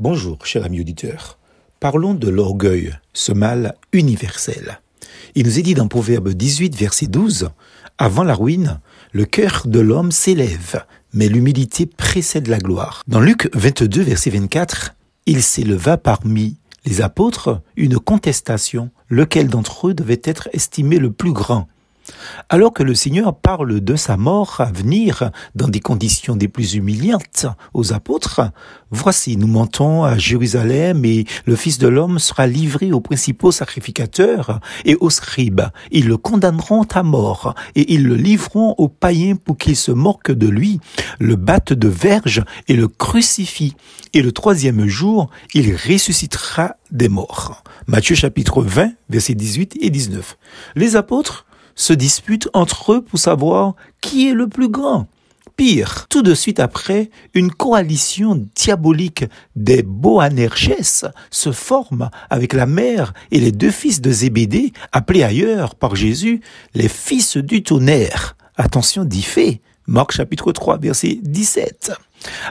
Bonjour, cher ami auditeur. Parlons de l'orgueil, ce mal universel. Il nous est dit dans Proverbe 18, verset 12, Avant la ruine, le cœur de l'homme s'élève, mais l'humilité précède la gloire. Dans Luc 22, verset 24, il s'éleva parmi les apôtres une contestation, lequel d'entre eux devait être estimé le plus grand. Alors que le Seigneur parle de sa mort à venir dans des conditions des plus humiliantes aux apôtres, voici, nous montons à Jérusalem et le Fils de l'homme sera livré aux principaux sacrificateurs et aux scribes. Ils le condamneront à mort et ils le livreront aux païens pour qu'ils se moquent de lui, le battent de verge et le crucifient. Et le troisième jour, il ressuscitera des morts. Matthieu chapitre 20, versets 18 et 19. Les apôtres se disputent entre eux pour savoir qui est le plus grand. Pire, tout de suite après, une coalition diabolique des Boanerges se forme avec la mère et les deux fils de Zébédée, appelés ailleurs par Jésus les fils du tonnerre. Attention d'y fait. Marc chapitre 3 verset 17.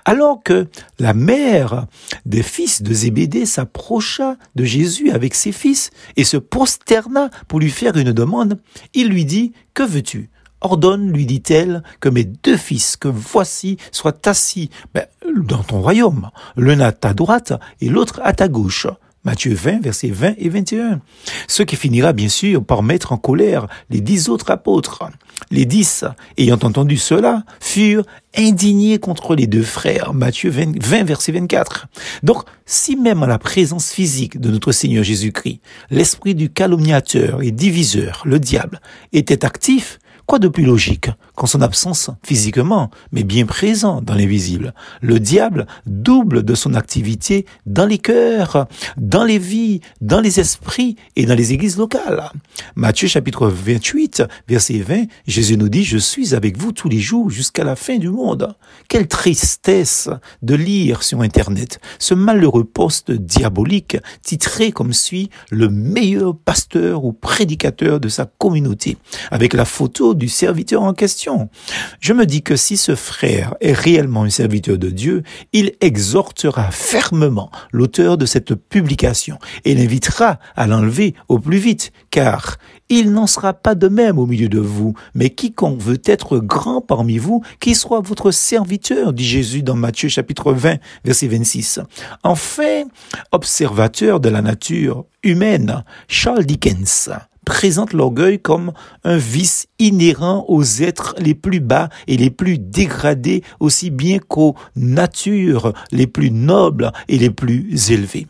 Alors que la mère des fils de Zébédée s'approcha de Jésus avec ses fils et se prosterna pour lui faire une demande, il lui dit, Que veux-tu? Ordonne, lui dit-elle, que mes deux fils que voici soient assis ben, dans ton royaume, l'un à ta droite et l'autre à ta gauche. Matthieu 20, versets 20 et 21. Ce qui finira bien sûr par mettre en colère les dix autres apôtres. Les dix, ayant entendu cela, furent indignés contre les deux frères. Matthieu 20, 20 verset 24. Donc, si même à la présence physique de notre Seigneur Jésus-Christ, l'esprit du calomniateur et diviseur, le diable, était actif, Quoi de plus logique qu'en son absence physiquement, mais bien présent dans l'invisible? Le diable double de son activité dans les cœurs, dans les vies, dans les esprits et dans les églises locales. Matthieu chapitre 28, verset 20, Jésus nous dit, je suis avec vous tous les jours jusqu'à la fin du monde. Quelle tristesse de lire sur Internet ce malheureux poste diabolique titré comme suit le meilleur pasteur ou prédicateur de sa communauté, avec la photo du serviteur en question. Je me dis que si ce frère est réellement un serviteur de Dieu, il exhortera fermement l'auteur de cette publication et l'invitera à l'enlever au plus vite, car il n'en sera pas de même au milieu de vous, mais quiconque veut être grand parmi vous, qui soit votre serviteur, dit Jésus dans Matthieu chapitre 20, verset 26. Enfin, observateur de la nature humaine, Charles Dickens présente l'orgueil comme un vice inhérent aux êtres les plus bas et les plus dégradés, aussi bien qu'aux natures les plus nobles et les plus élevées.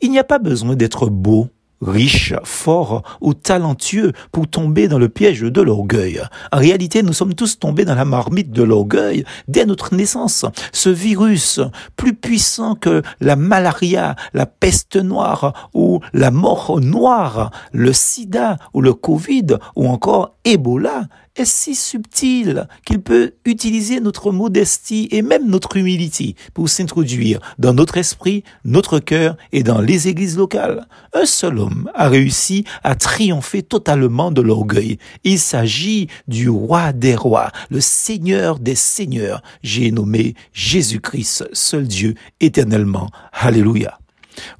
Il n'y a pas besoin d'être beau riche, fort ou talentueux pour tomber dans le piège de l'orgueil. En réalité, nous sommes tous tombés dans la marmite de l'orgueil dès notre naissance. Ce virus, plus puissant que la malaria, la peste noire ou la mort noire, le sida ou le Covid ou encore Ebola, est si subtil qu'il peut utiliser notre modestie et même notre humilité pour s'introduire dans notre esprit, notre cœur et dans les églises locales. Un seul homme a réussi à triompher totalement de l'orgueil. Il s'agit du roi des rois, le seigneur des seigneurs. J'ai nommé Jésus-Christ, seul Dieu éternellement. Alléluia.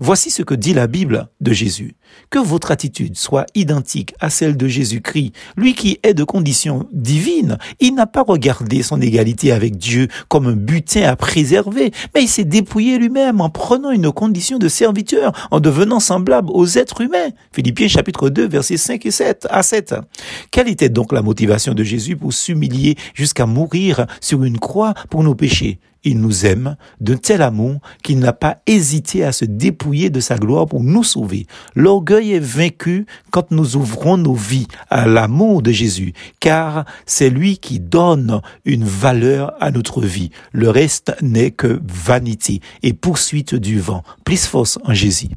Voici ce que dit la Bible de Jésus. Que votre attitude soit identique à celle de Jésus-Christ, lui qui est de condition divine, il n'a pas regardé son égalité avec Dieu comme un butin à préserver, mais il s'est dépouillé lui-même en prenant une condition de serviteur, en devenant semblable aux êtres humains. Philippiens chapitre 2 versets 5 et 7 à 7. Quelle était donc la motivation de Jésus pour s'humilier jusqu'à mourir sur une croix pour nos péchés? Il nous aime d'un tel amour qu'il n'a pas hésité à se dépouiller de sa gloire pour nous sauver. L'orgueil est vaincu quand nous ouvrons nos vies à l'amour de Jésus, car c'est lui qui donne une valeur à notre vie. Le reste n'est que vanité et poursuite du vent. Plus force en Jésus.